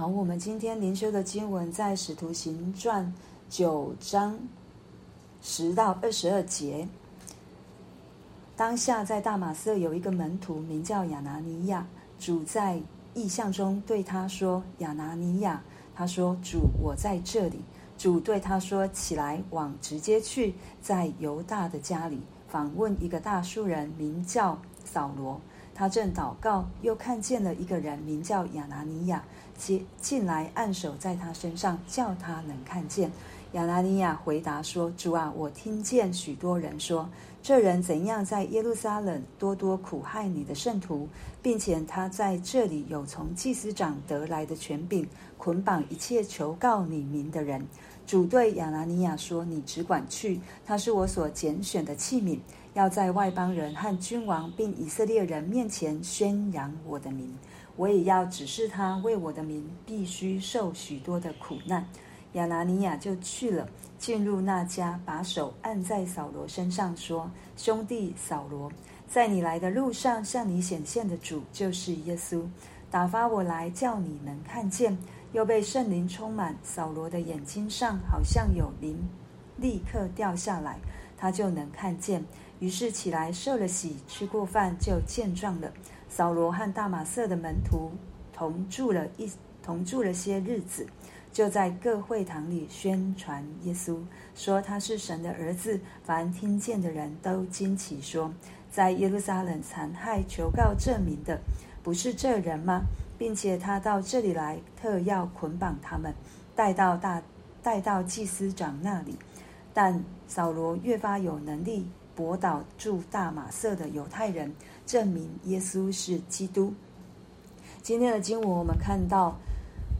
好，我们今天灵修的经文在《使徒行传》九章十到二十二节。当下在大马色有一个门徒名叫亚拿尼亚，主在异象中对他说：“亚拿尼亚。”他说：“主，我在这里。”主对他说：“起来，往直接去，在犹大的家里访问一个大数人，名叫扫罗。他正祷告，又看见了一个人，名叫亚拿尼亚。”进进来，按手在他身上，叫他能看见。亚拿尼亚回答说：“主啊，我听见许多人说，这人怎样在耶路撒冷多多苦害你的圣徒，并且他在这里有从祭司长得来的权柄，捆绑一切求告你名的人。”主对亚拿尼亚说：“你只管去，他是我所拣选的器皿，要在外邦人和君王并以色列人面前宣扬我的名。”我也要指示他，为我的名必须受许多的苦难。亚拿尼亚就去了，进入那家，把手按在扫罗身上，说：“兄弟扫罗，在你来的路上，向你显现的主就是耶稣，打发我来叫你能看见。”又被圣灵充满，扫罗的眼睛上好像有灵，立刻掉下来，他就能看见。于是起来受了洗，吃过饭就健壮了。扫罗和大马色的门徒同住了一同住了些日子，就在各会堂里宣传耶稣，说他是神的儿子。凡听见的人都惊奇，说：在耶路撒冷残害求告证明的，不是这人吗？并且他到这里来，特要捆绑他们，带到大带到祭司长那里。但扫罗越发有能力，驳倒住大马色的犹太人。证明耶稣是基督。今天的经文，我们看到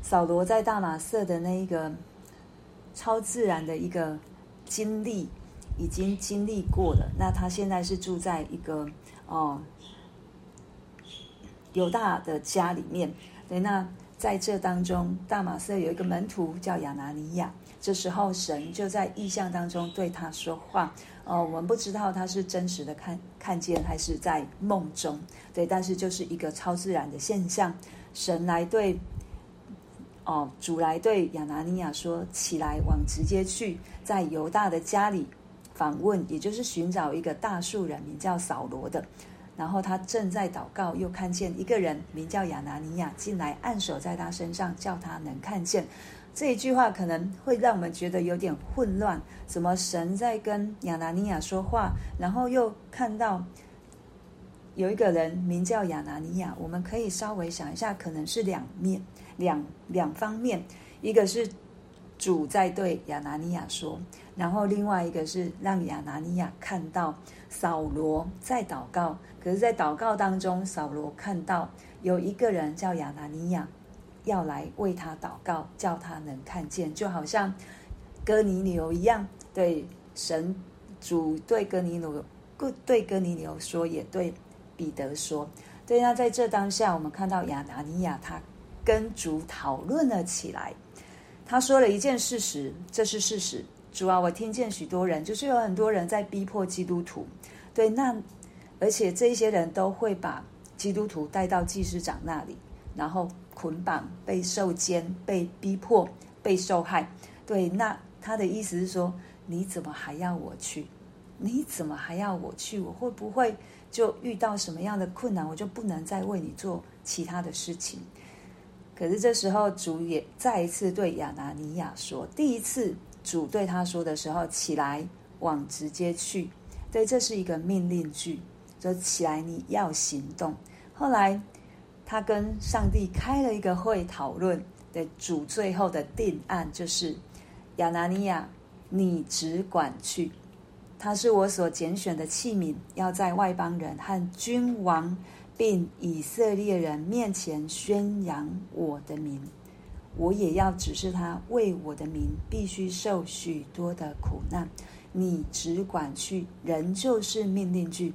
扫罗在大马色的那一个超自然的一个经历，已经经历过了。那他现在是住在一个哦犹大的家里面。对，那在这当中，大马色有一个门徒叫亚拿尼亚。这时候，神就在意象当中对他说话。哦，我们不知道他是真实的看看见，还是在梦中。对，但是就是一个超自然的现象。神来对，哦，主来对亚拿尼亚说：“起来，往直接去，在犹大的家里访问，也就是寻找一个大数人，名叫扫罗的。然后他正在祷告，又看见一个人名叫亚拿尼亚进来，按手在他身上，叫他能看见。”这一句话可能会让我们觉得有点混乱。怎么神在跟亚拿尼亚说话，然后又看到有一个人名叫亚拿尼亚？我们可以稍微想一下，可能是两面、两两方面。一个是主在对亚拿尼亚说，然后另外一个是让亚拿尼亚看到扫罗在祷告。可是，在祷告当中，扫罗看到有一个人叫亚拿尼亚。要来为他祷告，叫他能看见，就好像哥尼流一样。对神主对哥尼流，对哥尼流说，也对彼得说。对，那在这当下，我们看到亚拿尼亚他跟主讨论了起来。他说了一件事实，这是事实。主啊，我听见许多人，就是有很多人在逼迫基督徒。对，那而且这些人都会把基督徒带到祭司长那里，然后。捆绑、被受监、被逼迫、被受害，对，那他的意思是说，你怎么还要我去？你怎么还要我去？我会不会就遇到什么样的困难，我就不能再为你做其他的事情？可是这时候，主也再一次对亚拿尼亚说，第一次主对他说的时候，起来往直接去，对，这是一个命令句，就起来你要行动。后来。他跟上帝开了一个会讨论的主，最后的定案就是亚拿尼亚，你只管去，他是我所拣选的器皿，要在外邦人和君王并以色列人面前宣扬我的名，我也要指示他为我的名必须受许多的苦难，你只管去，仍旧是命令句。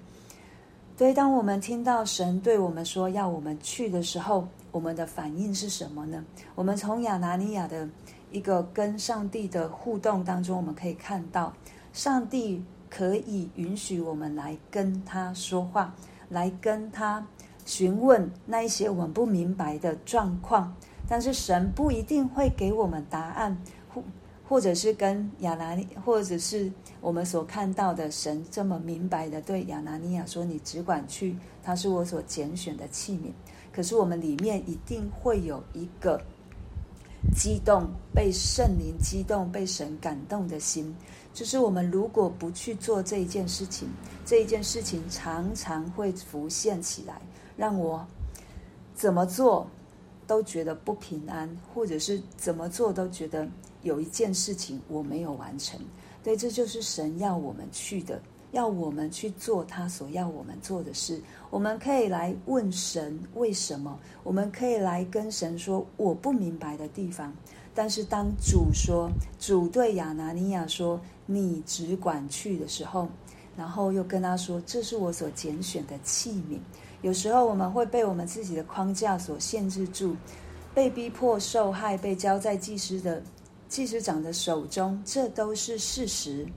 所以，当我们听到神对我们说要我们去的时候，我们的反应是什么呢？我们从亚拿尼亚的一个跟上帝的互动当中，我们可以看到，上帝可以允许我们来跟他说话，来跟他询问那一些我们不明白的状况。但是神不一定会给我们答案，或者是跟亚拿尼，或者是我们所看到的神这么明白的对亚拿尼亚说：“你只管去，他是我所拣选的器皿。”可是我们里面一定会有一个激动，被圣灵激动、被神感动的心。就是我们如果不去做这一件事情，这一件事情常常会浮现起来，让我怎么做都觉得不平安，或者是怎么做都觉得有一件事情我没有完成。对，这就是神要我们去的，要我们去做他所要我们做的事。我们可以来问神为什么，我们可以来跟神说我不明白的地方。但是当主说，主对亚拿尼亚说。你只管去的时候，然后又跟他说：“这是我所拣选的器皿。”有时候我们会被我们自己的框架所限制住，被逼迫、受害，被交在祭司的祭司长的手中，这都是事实。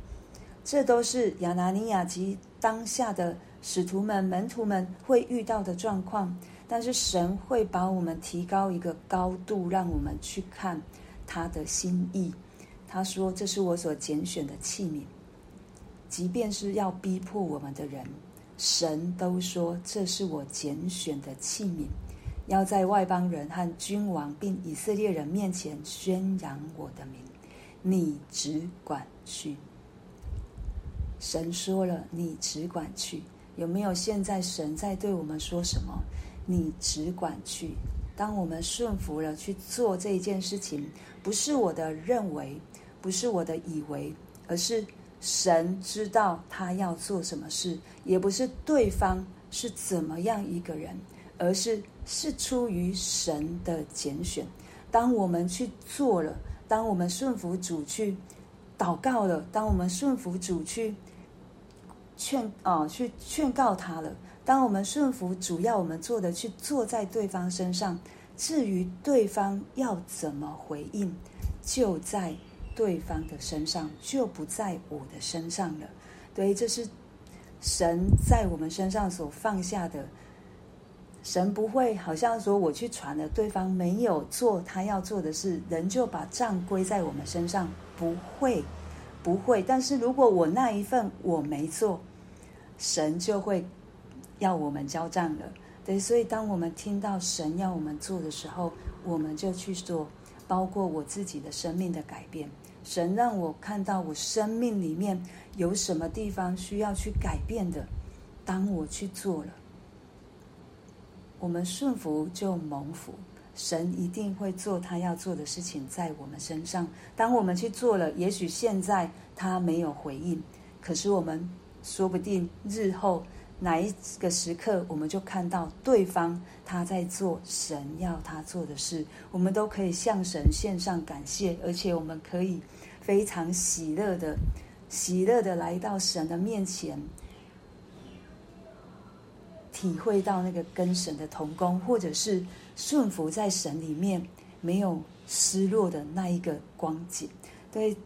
这都是亚拿尼亚及当下的使徒们、门徒们会遇到的状况。但是神会把我们提高一个高度，让我们去看他的心意。他说：“这是我所拣选的器皿，即便是要逼迫我们的人，神都说这是我拣选的器皿，要在外邦人和君王并以色列人面前宣扬我的名。你只管去。”神说了：“你只管去。”有没有现在神在对我们说什么？你只管去。当我们顺服了去做这一件事情，不是我的认为。不是我的以为，而是神知道他要做什么事，也不是对方是怎么样一个人，而是是出于神的拣选。当我们去做了，当我们顺服主去祷告了，当我们顺服主去劝啊去劝告他了，当我们顺服主要我们做的去做在对方身上，至于对方要怎么回应，就在。对方的身上就不在我的身上了，对，这是神在我们身上所放下的。神不会好像说我去传了，对方没有做他要做的事，人就把账归在我们身上，不会，不会。但是如果我那一份我没做，神就会要我们交账了。对，所以当我们听到神要我们做的时候，我们就去做，包括我自己的生命的改变。神让我看到我生命里面有什么地方需要去改变的，当我去做了，我们顺服就蒙福，神一定会做他要做的事情在我们身上。当我们去做了，也许现在他没有回应，可是我们说不定日后。哪一个时刻，我们就看到对方他在做神要他做的事，我们都可以向神献上感谢，而且我们可以非常喜乐的、喜乐的来到神的面前，体会到那个跟神的同工，或者是顺服在神里面没有失落的那一个光景，对。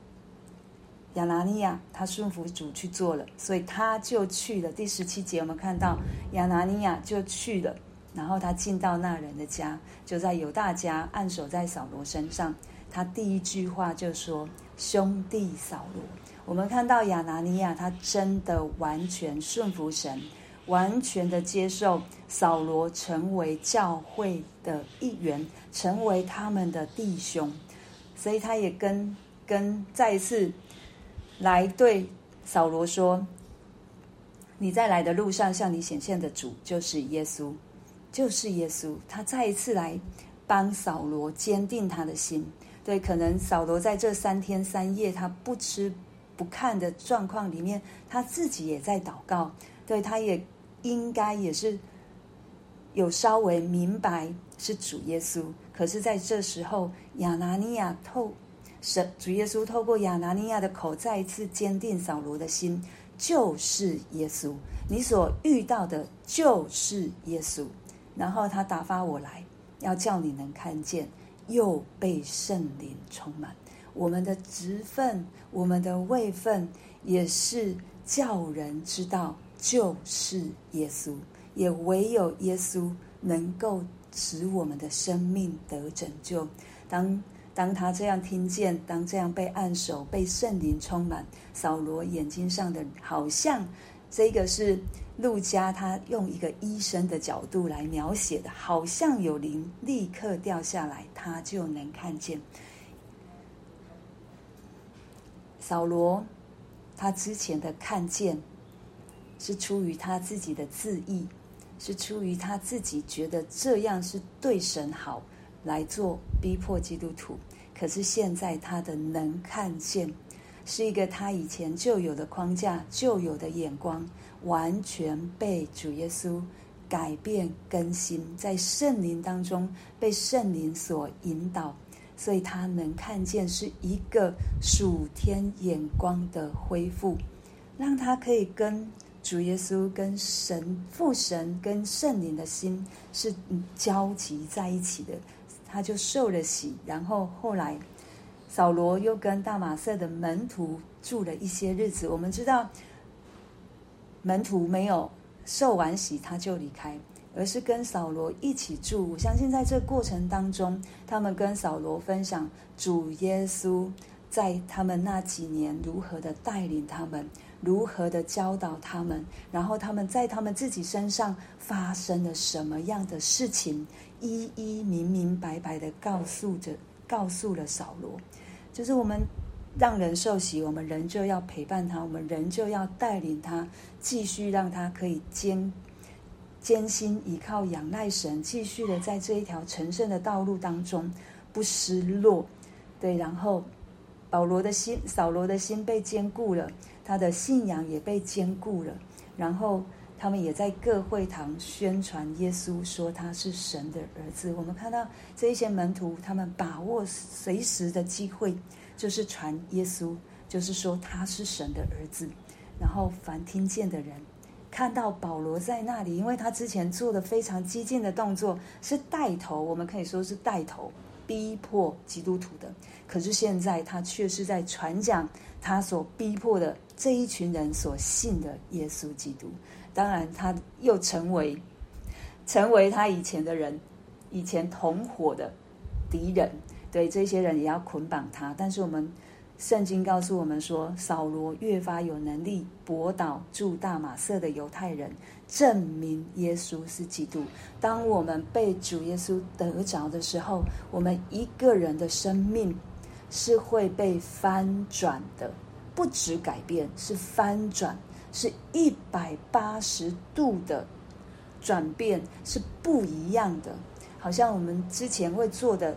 亚拿尼亚他顺服主去做了，所以他就去了。第十七节我们看到亚拿尼亚就去了，然后他进到那人的家，就在犹大家按手在扫罗身上。他第一句话就说：“兄弟扫罗。”我们看到亚拿尼亚他真的完全顺服神，完全的接受扫罗成为教会的一员，成为他们的弟兄，所以他也跟跟再一次。来对扫罗说：“你在来的路上向你显现的主就是耶稣，就是耶稣。他再一次来帮扫罗坚定他的心。对，可能扫罗在这三天三夜他不吃不看的状况里面，他自己也在祷告。对，他也应该也是有稍微明白是主耶稣。可是在这时候，亚拿尼亚透。”神主耶稣透过亚拿尼亚的口再一次坚定扫罗的心，就是耶稣，你所遇到的就是耶稣。然后他打发我来，要叫你能看见，又被圣灵充满。我们的职分，我们的位分，也是叫人知道就是耶稣，也唯有耶稣能够使我们的生命得拯救。当当他这样听见，当这样被按手、被圣灵充满，扫罗眼睛上的好像这个是路加他用一个医生的角度来描写的，好像有灵立刻掉下来，他就能看见。扫罗他之前的看见是出于他自己的自意，是出于他自己觉得这样是对神好。来做逼迫基督徒，可是现在他的能看见，是一个他以前就有的框架、就有的眼光，完全被主耶稣改变更新，在圣灵当中被圣灵所引导，所以他能看见是一个属天眼光的恢复，让他可以跟主耶稣、跟神父神、跟圣灵的心是交集在一起的。他就受了洗，然后后来，扫罗又跟大马色的门徒住了一些日子。我们知道，门徒没有受完洗他就离开，而是跟扫罗一起住。我相信在这过程当中，他们跟扫罗分享主耶稣在他们那几年如何的带领他们，如何的教导他们，然后他们在他们自己身上发生了什么样的事情。一一明明白白的告诉着，告诉了扫罗，就是我们让人受洗，我们仍就要陪伴他，我们仍就要带领他，继续让他可以坚坚心依靠仰赖神，继续的在这一条成圣的道路当中不失落。对，然后保罗的心，扫罗的心被坚固了，他的信仰也被坚固了，然后。他们也在各会堂宣传耶稣，说他是神的儿子。我们看到这一些门徒，他们把握随时的机会，就是传耶稣，就是说他是神的儿子。然后凡听见的人看到保罗在那里，因为他之前做的非常激进的动作，是带头，我们可以说是带头逼迫基督徒的。可是现在他却是在传讲他所逼迫的这一群人所信的耶稣基督。当然，他又成为成为他以前的人，以前同伙的敌人。对，这些人也要捆绑他。但是我们圣经告诉我们说，扫罗越发有能力驳倒住大马色的犹太人，证明耶稣是基督。当我们被主耶稣得着的时候，我们一个人的生命是会被翻转的，不止改变，是翻转。是一百八十度的转变，是不一样的。好像我们之前会做的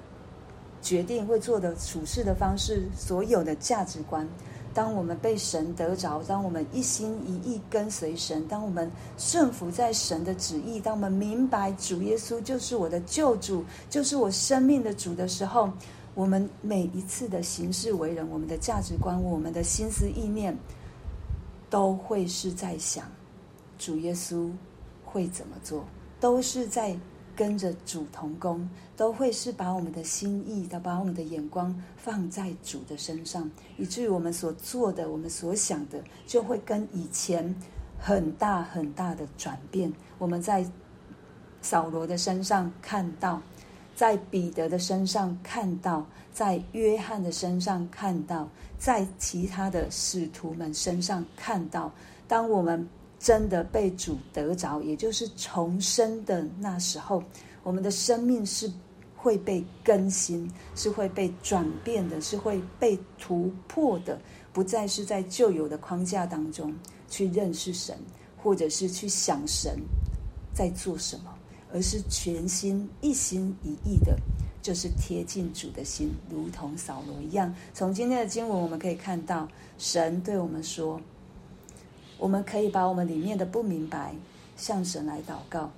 决定、会做的处事的方式、所有的价值观，当我们被神得着，当我们一心一意跟随神，当我们顺服在神的旨意，当我们明白主耶稣就是我的救主，就是我生命的主的时候，我们每一次的行事为人，我们的价值观，我们的心思意念。都会是在想，主耶稣会怎么做，都是在跟着主同工，都会是把我们的心意的，把我们的眼光放在主的身上，以至于我们所做的，我们所想的，就会跟以前很大很大的转变。我们在扫罗的身上看到，在彼得的身上看到。在约翰的身上看到，在其他的使徒们身上看到，当我们真的被主得着，也就是重生的那时候，我们的生命是会被更新，是会被转变的，是会被突破的，不再是在旧有的框架当中去认识神，或者是去想神在做什么，而是全心一心一意的。就是贴近主的心，如同扫罗一样。从今天的经文，我们可以看到，神对我们说，我们可以把我们里面的不明白向神来祷告。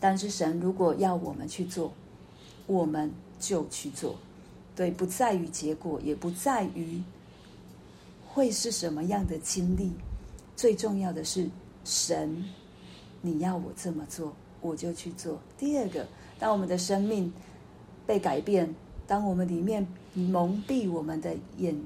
但是神如果要我们去做，我们就去做。对，不在于结果，也不在于会是什么样的经历。最重要的是，神，你要我这么做，我就去做。第二个当我们的生命被改变当我们里面蒙蔽我们的眼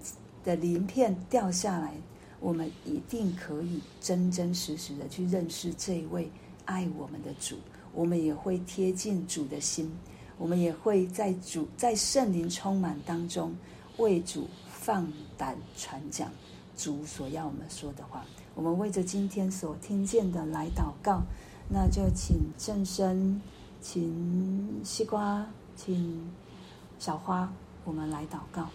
的鳞片掉下来我们一定可以真真实实的去认识这一位爱我们的主我们也会贴近主的心我们也会在主在圣灵充满当中为主放胆传讲主所要我们说的话。我们为着今天所听见的来祷告那就请正身请西瓜请小花我们来祷告。